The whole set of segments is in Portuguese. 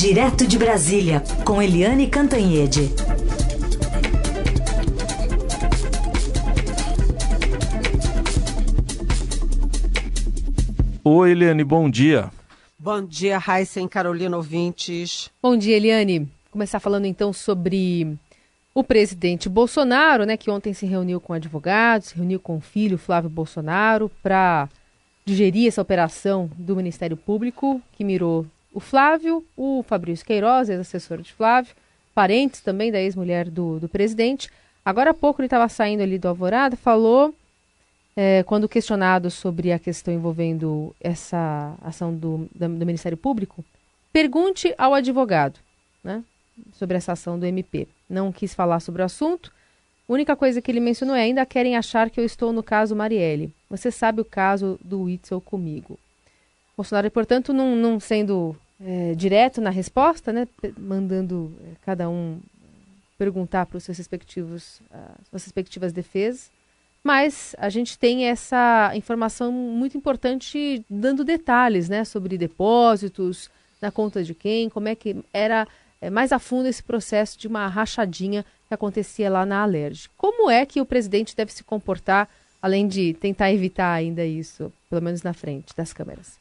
Direto de Brasília, com Eliane Cantanhede. Oi, Eliane, bom dia. Bom dia, Raíssa e Carolina ouvintes. Bom dia, Eliane. Começar falando então sobre o presidente Bolsonaro, né, que ontem se reuniu com advogados, se reuniu com o filho Flávio Bolsonaro para digerir essa operação do Ministério Público que mirou o Flávio, o Fabrício Queiroz, ex-assessor de Flávio, parentes também da ex-mulher do, do presidente. Agora há pouco ele estava saindo ali do Alvorada, falou, é, quando questionado sobre a questão envolvendo essa ação do, do, Ministério Público, pergunte ao advogado né, sobre essa ação do MP. Não quis falar sobre o assunto. A única coisa que ele mencionou é: ainda querem achar que eu estou no caso Marielle. Você sabe o caso do Witzel comigo. Bolsonaro, portanto, não, não sendo é, direto na resposta, né, mandando é, cada um perguntar para os seus respectivos, as suas respectivas defesas, mas a gente tem essa informação muito importante dando detalhes, né, sobre depósitos, na conta de quem, como é que era é, mais a fundo esse processo de uma rachadinha que acontecia lá na Alerj. Como é que o presidente deve se comportar, além de tentar evitar ainda isso, pelo menos na frente das câmeras?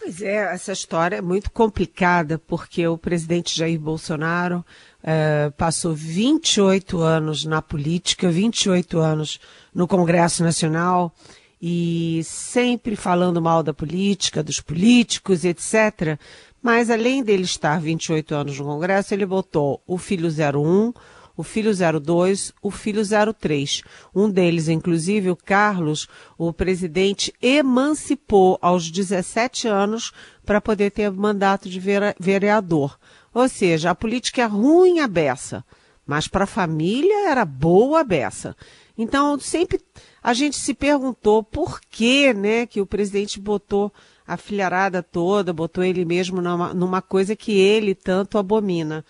Pois é, essa história é muito complicada, porque o presidente Jair Bolsonaro é, passou 28 anos na política, 28 anos no Congresso Nacional, e sempre falando mal da política, dos políticos, etc. Mas além dele estar 28 anos no Congresso, ele botou o filho 01, o filho 02, o filho 03. Um deles, inclusive, o Carlos, o presidente emancipou aos 17 anos para poder ter mandato de vereador. Ou seja, a política é ruim a beça, mas para a família era boa a beça. Então, sempre a gente se perguntou por que, né, que o presidente botou a filharada toda, botou ele mesmo numa, numa coisa que ele tanto abomina.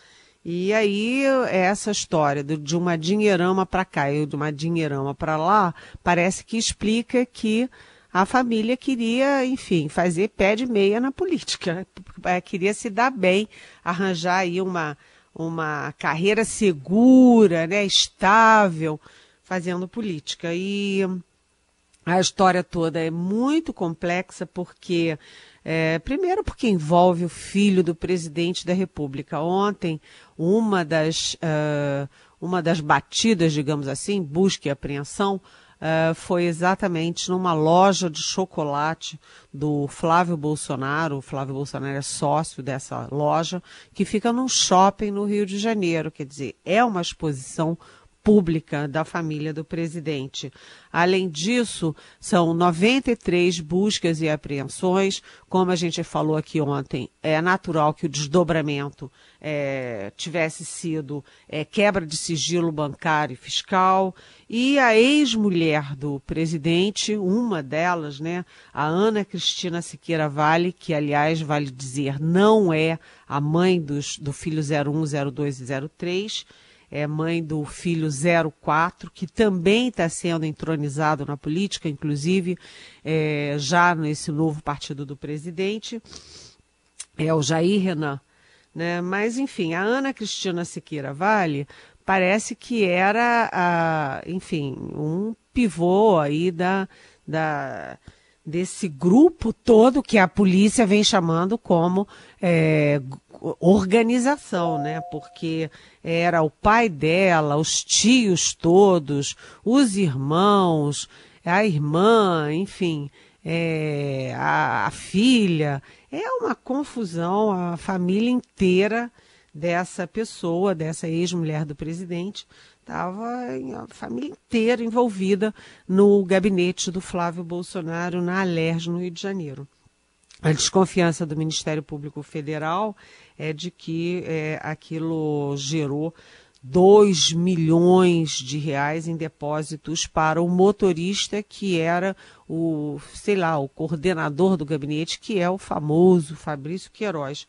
E aí, essa história de uma dinheirama para cá e de uma dinheirama para lá, parece que explica que a família queria, enfim, fazer pé de meia na política. É, queria se dar bem, arranjar aí uma, uma carreira segura, né, estável, fazendo política. E a história toda é muito complexa porque é, primeiro, porque envolve o filho do presidente da República. Ontem, uma das, uh, uma das batidas, digamos assim, busca e apreensão, uh, foi exatamente numa loja de chocolate do Flávio Bolsonaro. O Flávio Bolsonaro é sócio dessa loja, que fica num shopping no Rio de Janeiro. Quer dizer, é uma exposição pública da família do presidente. Além disso, são 93 buscas e apreensões. Como a gente falou aqui ontem, é natural que o desdobramento é, tivesse sido é, quebra de sigilo bancário e fiscal. E a ex-mulher do presidente, uma delas, né, a Ana Cristina Siqueira Vale, que aliás, vale dizer, não é a mãe dos, do filho 01, 02 e 03 é mãe do filho 04, que também está sendo entronizado na política, inclusive é, já nesse novo partido do presidente, é o Jair Renan. Né? Mas, enfim, a Ana Cristina Siqueira Vale parece que era, a, enfim, um pivô aí da, da, desse grupo todo que a polícia vem chamando como é, organização, né? Porque era o pai dela, os tios todos, os irmãos, a irmã, enfim, é, a, a filha. É uma confusão, a família inteira dessa pessoa, dessa ex-mulher do presidente, estava a família inteira envolvida no gabinete do Flávio Bolsonaro na Alerj, no Rio de Janeiro. A desconfiança do Ministério Público Federal é de que é, aquilo gerou 2 milhões de reais em depósitos para o motorista que era o, sei lá, o coordenador do gabinete, que é o famoso Fabrício Queiroz.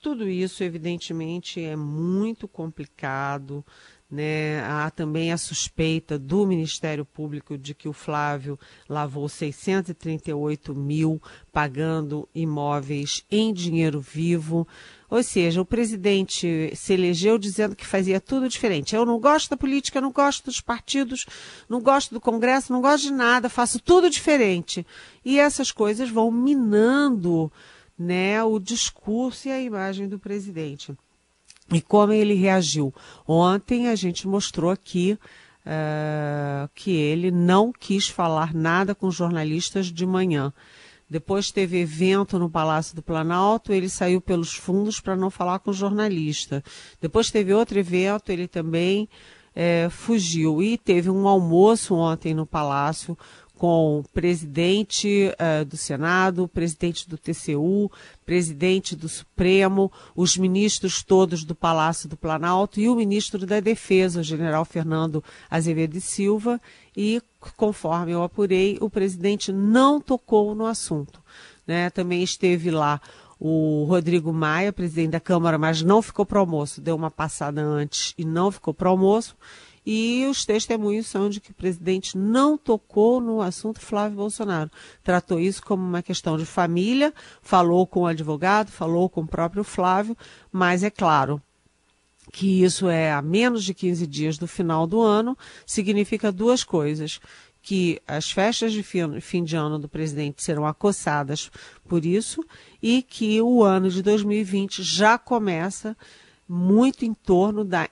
Tudo isso, evidentemente, é muito complicado, Né? Há também a suspeita do Ministério Público de que o Flávio lavou 638 mil pagando imóveis em dinheiro vivo. Ou seja, o presidente se elegeu dizendo que fazia tudo diferente. Eu não gosto da política, não gosto dos partidos, não gosto do Congresso, não gosto de nada, faço tudo diferente. E essas coisas vão minando né, o discurso e a imagem do presidente. E como ele reagiu? Ontem a gente mostrou aqui uh, que ele não quis falar nada com jornalistas de manhã. Depois teve evento no Palácio do Planalto, ele saiu pelos fundos para não falar com jornalista. Depois teve outro evento, ele também é, fugiu. E teve um almoço ontem no Palácio com presidente uh, do Senado, presidente do TCU, presidente do Supremo, os ministros todos do Palácio do Planalto e o ministro da Defesa, o general Fernando Azevedo e Silva, e, conforme eu apurei, o presidente não tocou no assunto. Né? Também esteve lá o Rodrigo Maia, presidente da Câmara, mas não ficou para almoço, deu uma passada antes e não ficou para almoço. E os testemunhos são de que o presidente não tocou no assunto Flávio Bolsonaro. Tratou isso como uma questão de família, falou com o advogado, falou com o próprio Flávio, mas é claro, que isso é a menos de 15 dias do final do ano, significa duas coisas. Que as festas de fim de ano do presidente serão acossadas por isso e que o ano de 2020 já começa muito em torno da,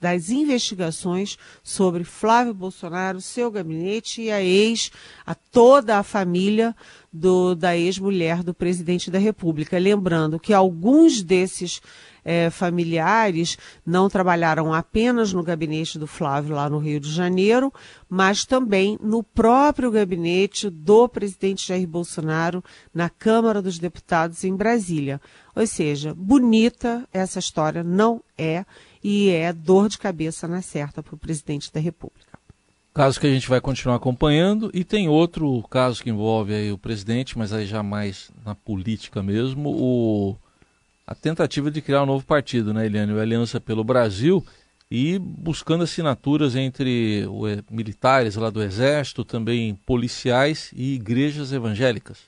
das investigações sobre Flávio Bolsonaro, seu gabinete e a ex, a toda a família do, da ex-mulher do presidente da República. Lembrando que alguns desses é, familiares não trabalharam apenas no gabinete do Flávio lá no Rio de Janeiro, mas também no próprio gabinete do presidente Jair Bolsonaro na Câmara dos Deputados em Brasília. Ou seja, bonita essa história não é e é dor de cabeça na certa para o presidente da República. Caso que a gente vai continuar acompanhando e tem outro caso que envolve aí o presidente, mas aí já mais na política mesmo, o a tentativa de criar um novo partido, né, Eliane? O Aliança pelo Brasil e buscando assinaturas entre militares lá do Exército, também policiais e igrejas evangélicas.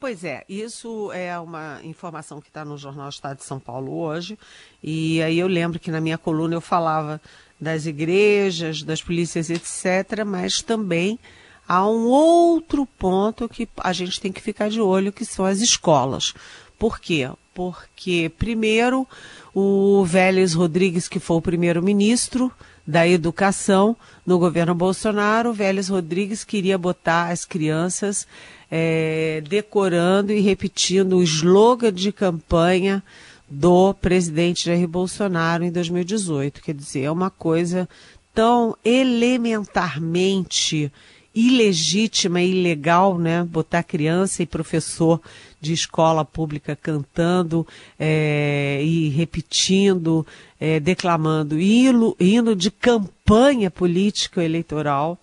Pois é, isso é uma informação que está no Jornal Estado de São Paulo hoje. E aí eu lembro que na minha coluna eu falava das igrejas, das polícias, etc., mas também há um outro ponto que a gente tem que ficar de olho, que são as escolas. Por quê? Porque, primeiro, o Vélez Rodrigues, que foi o primeiro-ministro da Educação no governo Bolsonaro, o Vélez Rodrigues queria botar as crianças é, decorando e repetindo o slogan de campanha do presidente Jair Bolsonaro em 2018. Quer dizer, é uma coisa tão elementarmente ilegítima e ilegal, né? Botar criança e professor de escola pública cantando é, e repetindo, é, declamando hino, hino de campanha política eleitoral.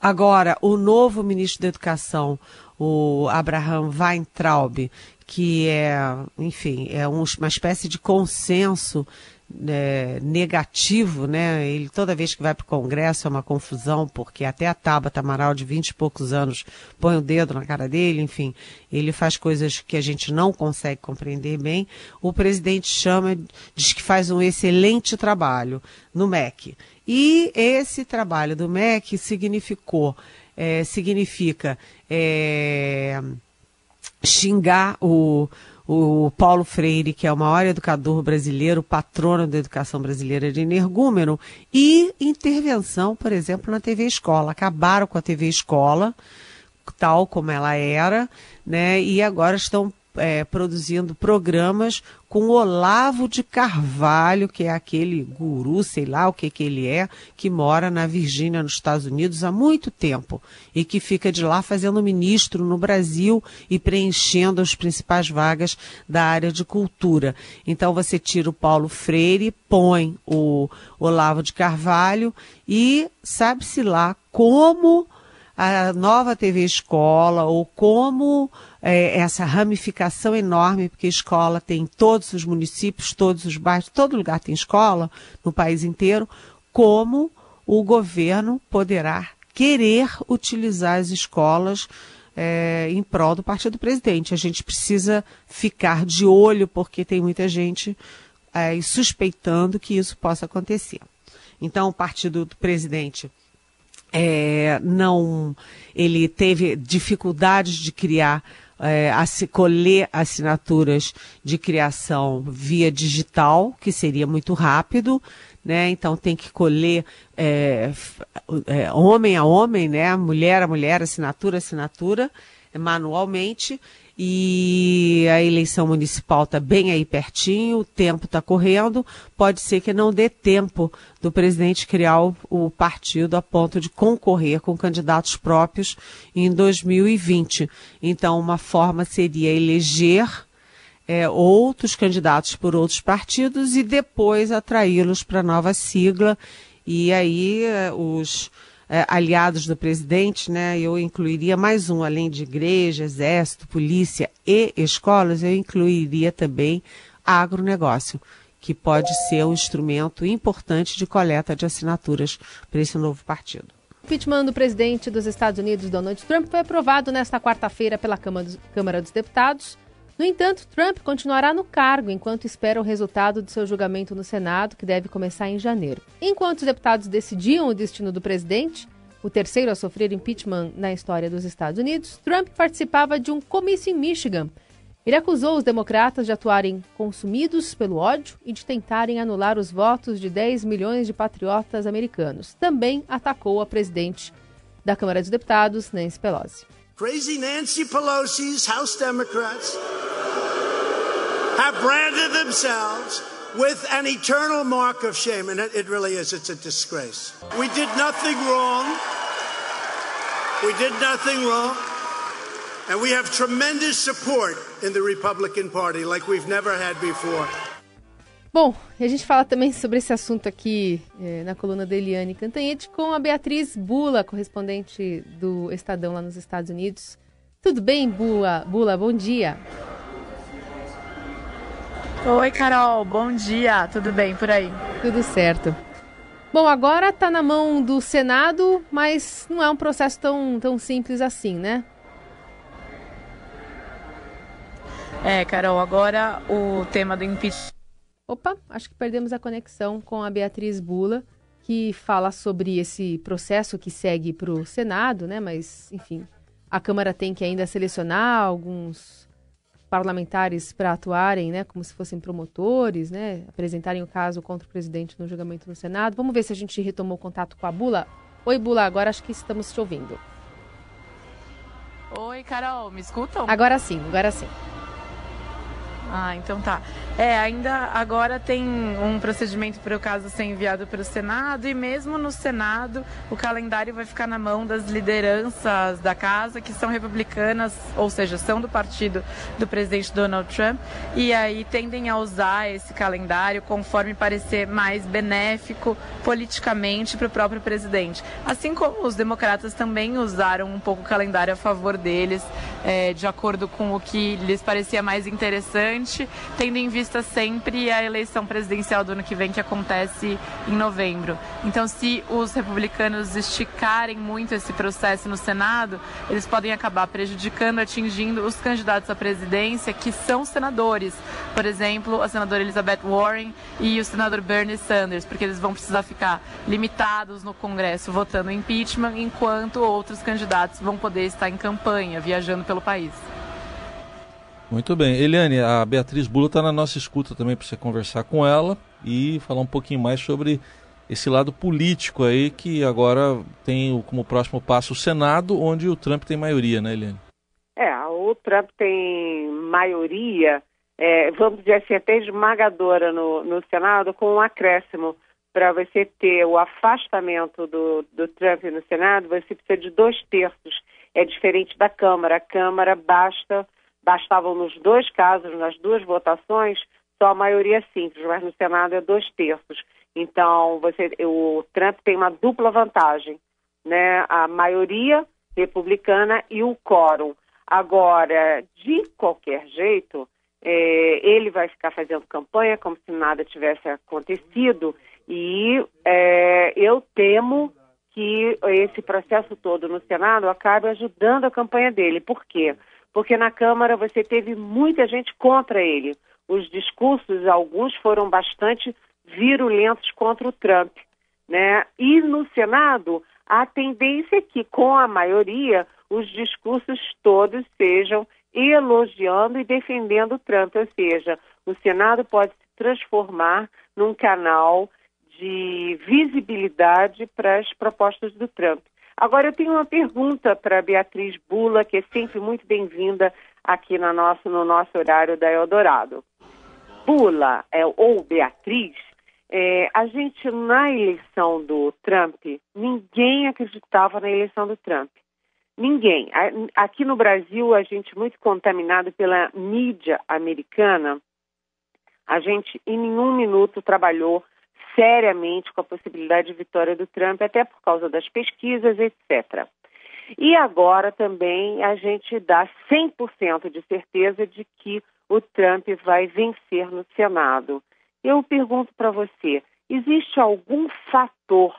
Agora, o novo ministro da Educação, o Abraham Weintraub, que é, enfim, é um, uma espécie de consenso é, negativo, né? Ele toda vez que vai para o Congresso é uma confusão, porque até a Tabata Amaral, de vinte e poucos anos, põe o dedo na cara dele, enfim, ele faz coisas que a gente não consegue compreender bem. O presidente chama, diz que faz um excelente trabalho no MEC. E esse trabalho do MEC significou, é, significa é, xingar o o Paulo Freire, que é o maior educador brasileiro, patrono da educação brasileira de energúmeno, e intervenção, por exemplo, na TV Escola. Acabaram com a TV Escola, tal como ela era, né? E agora estão é, produzindo programas com Olavo de Carvalho, que é aquele guru, sei lá o que, que ele é, que mora na Virgínia, nos Estados Unidos, há muito tempo e que fica de lá fazendo ministro no Brasil e preenchendo as principais vagas da área de cultura. Então você tira o Paulo Freire, põe o Olavo de Carvalho e sabe-se lá como a nova TV Escola ou como é, essa ramificação enorme, porque escola tem em todos os municípios, todos os bairros, todo lugar tem escola no país inteiro, como o governo poderá querer utilizar as escolas é, em prol do partido presidente. A gente precisa ficar de olho, porque tem muita gente é, suspeitando que isso possa acontecer. Então, o partido do presidente é, não, ele teve dificuldades de criar é, colher assinaturas de criação via digital, que seria muito rápido, né? Então tem que colher é, é, homem a homem, né? Mulher a mulher, assinatura a assinatura, manualmente. E a eleição municipal está bem aí pertinho, o tempo está correndo. Pode ser que não dê tempo do presidente criar o, o partido a ponto de concorrer com candidatos próprios em 2020. Então, uma forma seria eleger é, outros candidatos por outros partidos e depois atraí-los para a nova sigla. E aí é, os é, aliados do presidente, né, eu incluiria mais um, além de igreja, exército, polícia e escolas, eu incluiria também agronegócio, que pode ser um instrumento importante de coleta de assinaturas para esse novo partido. O impeachment do presidente dos Estados Unidos, Donald Trump, foi aprovado nesta quarta-feira pela Câmara dos Deputados. No entanto, Trump continuará no cargo enquanto espera o resultado do seu julgamento no Senado, que deve começar em janeiro. Enquanto os deputados decidiam o destino do presidente, o terceiro a sofrer impeachment na história dos Estados Unidos, Trump participava de um comício em Michigan. Ele acusou os democratas de atuarem consumidos pelo ódio e de tentarem anular os votos de 10 milhões de patriotas americanos. Também atacou a presidente da Câmara dos Deputados, Nancy Pelosi. Crazy Nancy Pelosi's House Democrats have branded themselves with an eternal mark of shame, and it really is. It's a disgrace. We did nothing wrong. We did nothing wrong. And we have tremendous support in the Republican Party like we've never had before. Bom, a gente fala também sobre esse assunto aqui é, na coluna da Eliane Cantanhete com a Beatriz Bula, correspondente do Estadão lá nos Estados Unidos. Tudo bem, Bula? Bula, bom dia. Oi, Carol, bom dia. Tudo bem por aí? Tudo certo. Bom, agora está na mão do Senado, mas não é um processo tão, tão simples assim, né? É, Carol, agora o tema do impeachment Opa, acho que perdemos a conexão com a Beatriz Bula, que fala sobre esse processo que segue para o Senado, né? Mas, enfim, a Câmara tem que ainda selecionar alguns parlamentares para atuarem, né? Como se fossem promotores, né? Apresentarem o caso contra o presidente no julgamento no Senado. Vamos ver se a gente retomou contato com a Bula. Oi, Bula, agora acho que estamos te ouvindo. Oi, Carol, me escutam? Agora sim, agora sim. Ah, então tá. É, ainda agora tem um procedimento para o caso ser enviado para o Senado e mesmo no Senado o calendário vai ficar na mão das lideranças da casa que são republicanas, ou seja, são do partido do presidente Donald Trump e aí tendem a usar esse calendário conforme parecer mais benéfico politicamente para o próprio presidente. Assim como os democratas também usaram um pouco o calendário a favor deles, é, de acordo com o que lhes parecia mais interessante tendo em vista sempre a eleição presidencial do ano que vem, que acontece em novembro. Então, se os republicanos esticarem muito esse processo no Senado, eles podem acabar prejudicando, atingindo os candidatos à presidência que são senadores. Por exemplo, a senadora Elizabeth Warren e o senador Bernie Sanders, porque eles vão precisar ficar limitados no Congresso votando impeachment, enquanto outros candidatos vão poder estar em campanha, viajando pelo país. Muito bem. Eliane, a Beatriz Bula está na nossa escuta também para você conversar com ela e falar um pouquinho mais sobre esse lado político aí que agora tem como próximo passo o Senado, onde o Trump tem maioria, né, Eliane? É, o Trump tem maioria, é, vamos dizer assim, até esmagadora no, no Senado, com um acréscimo. Para você ter o afastamento do, do Trump no Senado, você precisa de dois terços. É diferente da Câmara. A Câmara basta bastavam nos dois casos, nas duas votações, só a maioria simples, mas no Senado é dois terços. Então, você, o Trump tem uma dupla vantagem, né? A maioria republicana e o quórum. Agora, de qualquer jeito, é, ele vai ficar fazendo campanha como se nada tivesse acontecido e é, eu temo que esse processo todo no Senado acabe ajudando a campanha dele. Por quê? Porque na Câmara você teve muita gente contra ele. Os discursos, alguns foram bastante virulentos contra o Trump. Né? E no Senado, a tendência é que, com a maioria, os discursos todos sejam elogiando e defendendo o Trump, ou seja, o Senado pode se transformar num canal de visibilidade para as propostas do Trump. Agora, eu tenho uma pergunta para Beatriz Bula, que é sempre muito bem-vinda aqui no nosso, no nosso horário da Eldorado. Bula, é, ou Beatriz, é, a gente, na eleição do Trump, ninguém acreditava na eleição do Trump. Ninguém. Aqui no Brasil, a gente muito contaminado pela mídia americana, a gente em nenhum minuto trabalhou seriamente com a possibilidade de vitória do Trump, até por causa das pesquisas, etc. E agora também a gente dá 100% de certeza de que o Trump vai vencer no Senado. Eu pergunto para você: existe algum fator,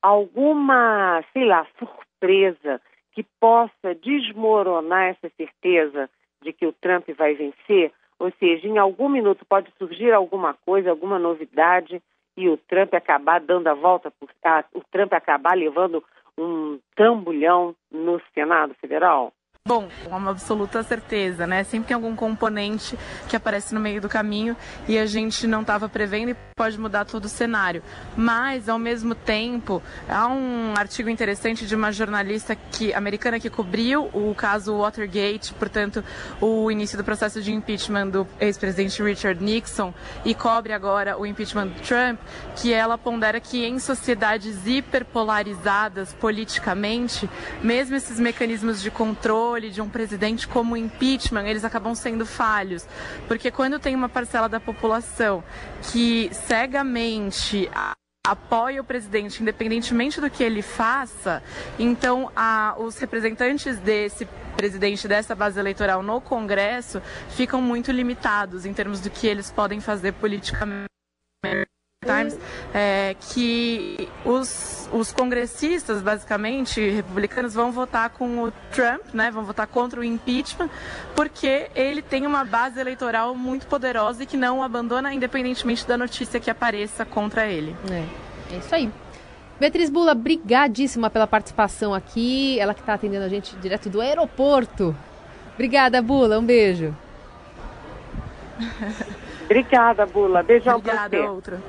alguma, sei lá, surpresa que possa desmoronar essa certeza de que o Trump vai vencer? Ou seja, em algum minuto pode surgir alguma coisa, alguma novidade e o Trump acabar dando a volta, por, a, o Trump acabar levando um trambolhão no Senado Federal? Bom, uma absoluta certeza, né? Sempre tem algum componente que aparece no meio do caminho e a gente não estava prevendo e pode mudar todo o cenário. Mas, ao mesmo tempo, há um artigo interessante de uma jornalista que, americana que cobriu o caso Watergate, portanto, o início do processo de impeachment do ex-presidente Richard Nixon e cobre agora o impeachment do Trump, que ela pondera que em sociedades hiperpolarizadas politicamente, mesmo esses mecanismos de controle controle de um presidente como o impeachment, eles acabam sendo falhos. Porque quando tem uma parcela da população que cegamente apoia o presidente, independentemente do que ele faça, então a, os representantes desse presidente dessa base eleitoral no Congresso ficam muito limitados em termos do que eles podem fazer politicamente. Times, é, que os, os congressistas, basicamente, republicanos, vão votar com o Trump, né, vão votar contra o impeachment, porque ele tem uma base eleitoral muito poderosa e que não o abandona, independentemente da notícia que apareça contra ele. É, é isso aí. Beatriz Bula, brigadíssima pela participação aqui, ela que está atendendo a gente direto do aeroporto. Obrigada, Bula, um beijo. Obrigada, Bula. Beijão Obrigada, pra você. outra.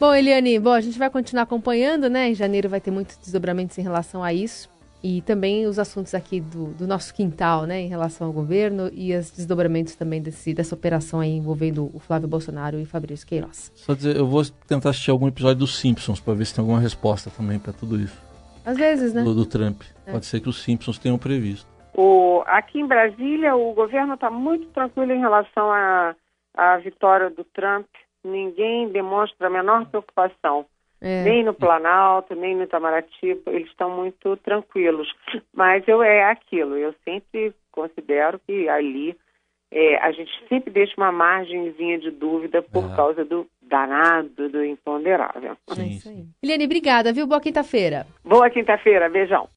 Bom, Eliane, bom, a gente vai continuar acompanhando, né? Em janeiro vai ter muitos desdobramentos em relação a isso. E também os assuntos aqui do, do nosso quintal, né? Em relação ao governo e os desdobramentos também desse, dessa operação aí envolvendo o Flávio Bolsonaro e Fabrício Queiroz. Só dizer, eu vou tentar assistir algum episódio dos Simpsons para ver se tem alguma resposta também para tudo isso. Às vezes, né? Do, do Trump. É. Pode ser que os Simpsons tenham previsto. O, aqui em Brasília, o governo está muito tranquilo em relação à, à vitória do Trump ninguém demonstra a menor preocupação. É. Nem no Planalto, nem no Itamaraty, eles estão muito tranquilos. Mas eu é aquilo, eu sempre considero que ali é, a gente sempre deixa uma margenzinha de dúvida por é. causa do danado, do imponderável. Sim. É isso aí. Eliane, obrigada, viu? Boa quinta-feira. Boa quinta-feira, beijão.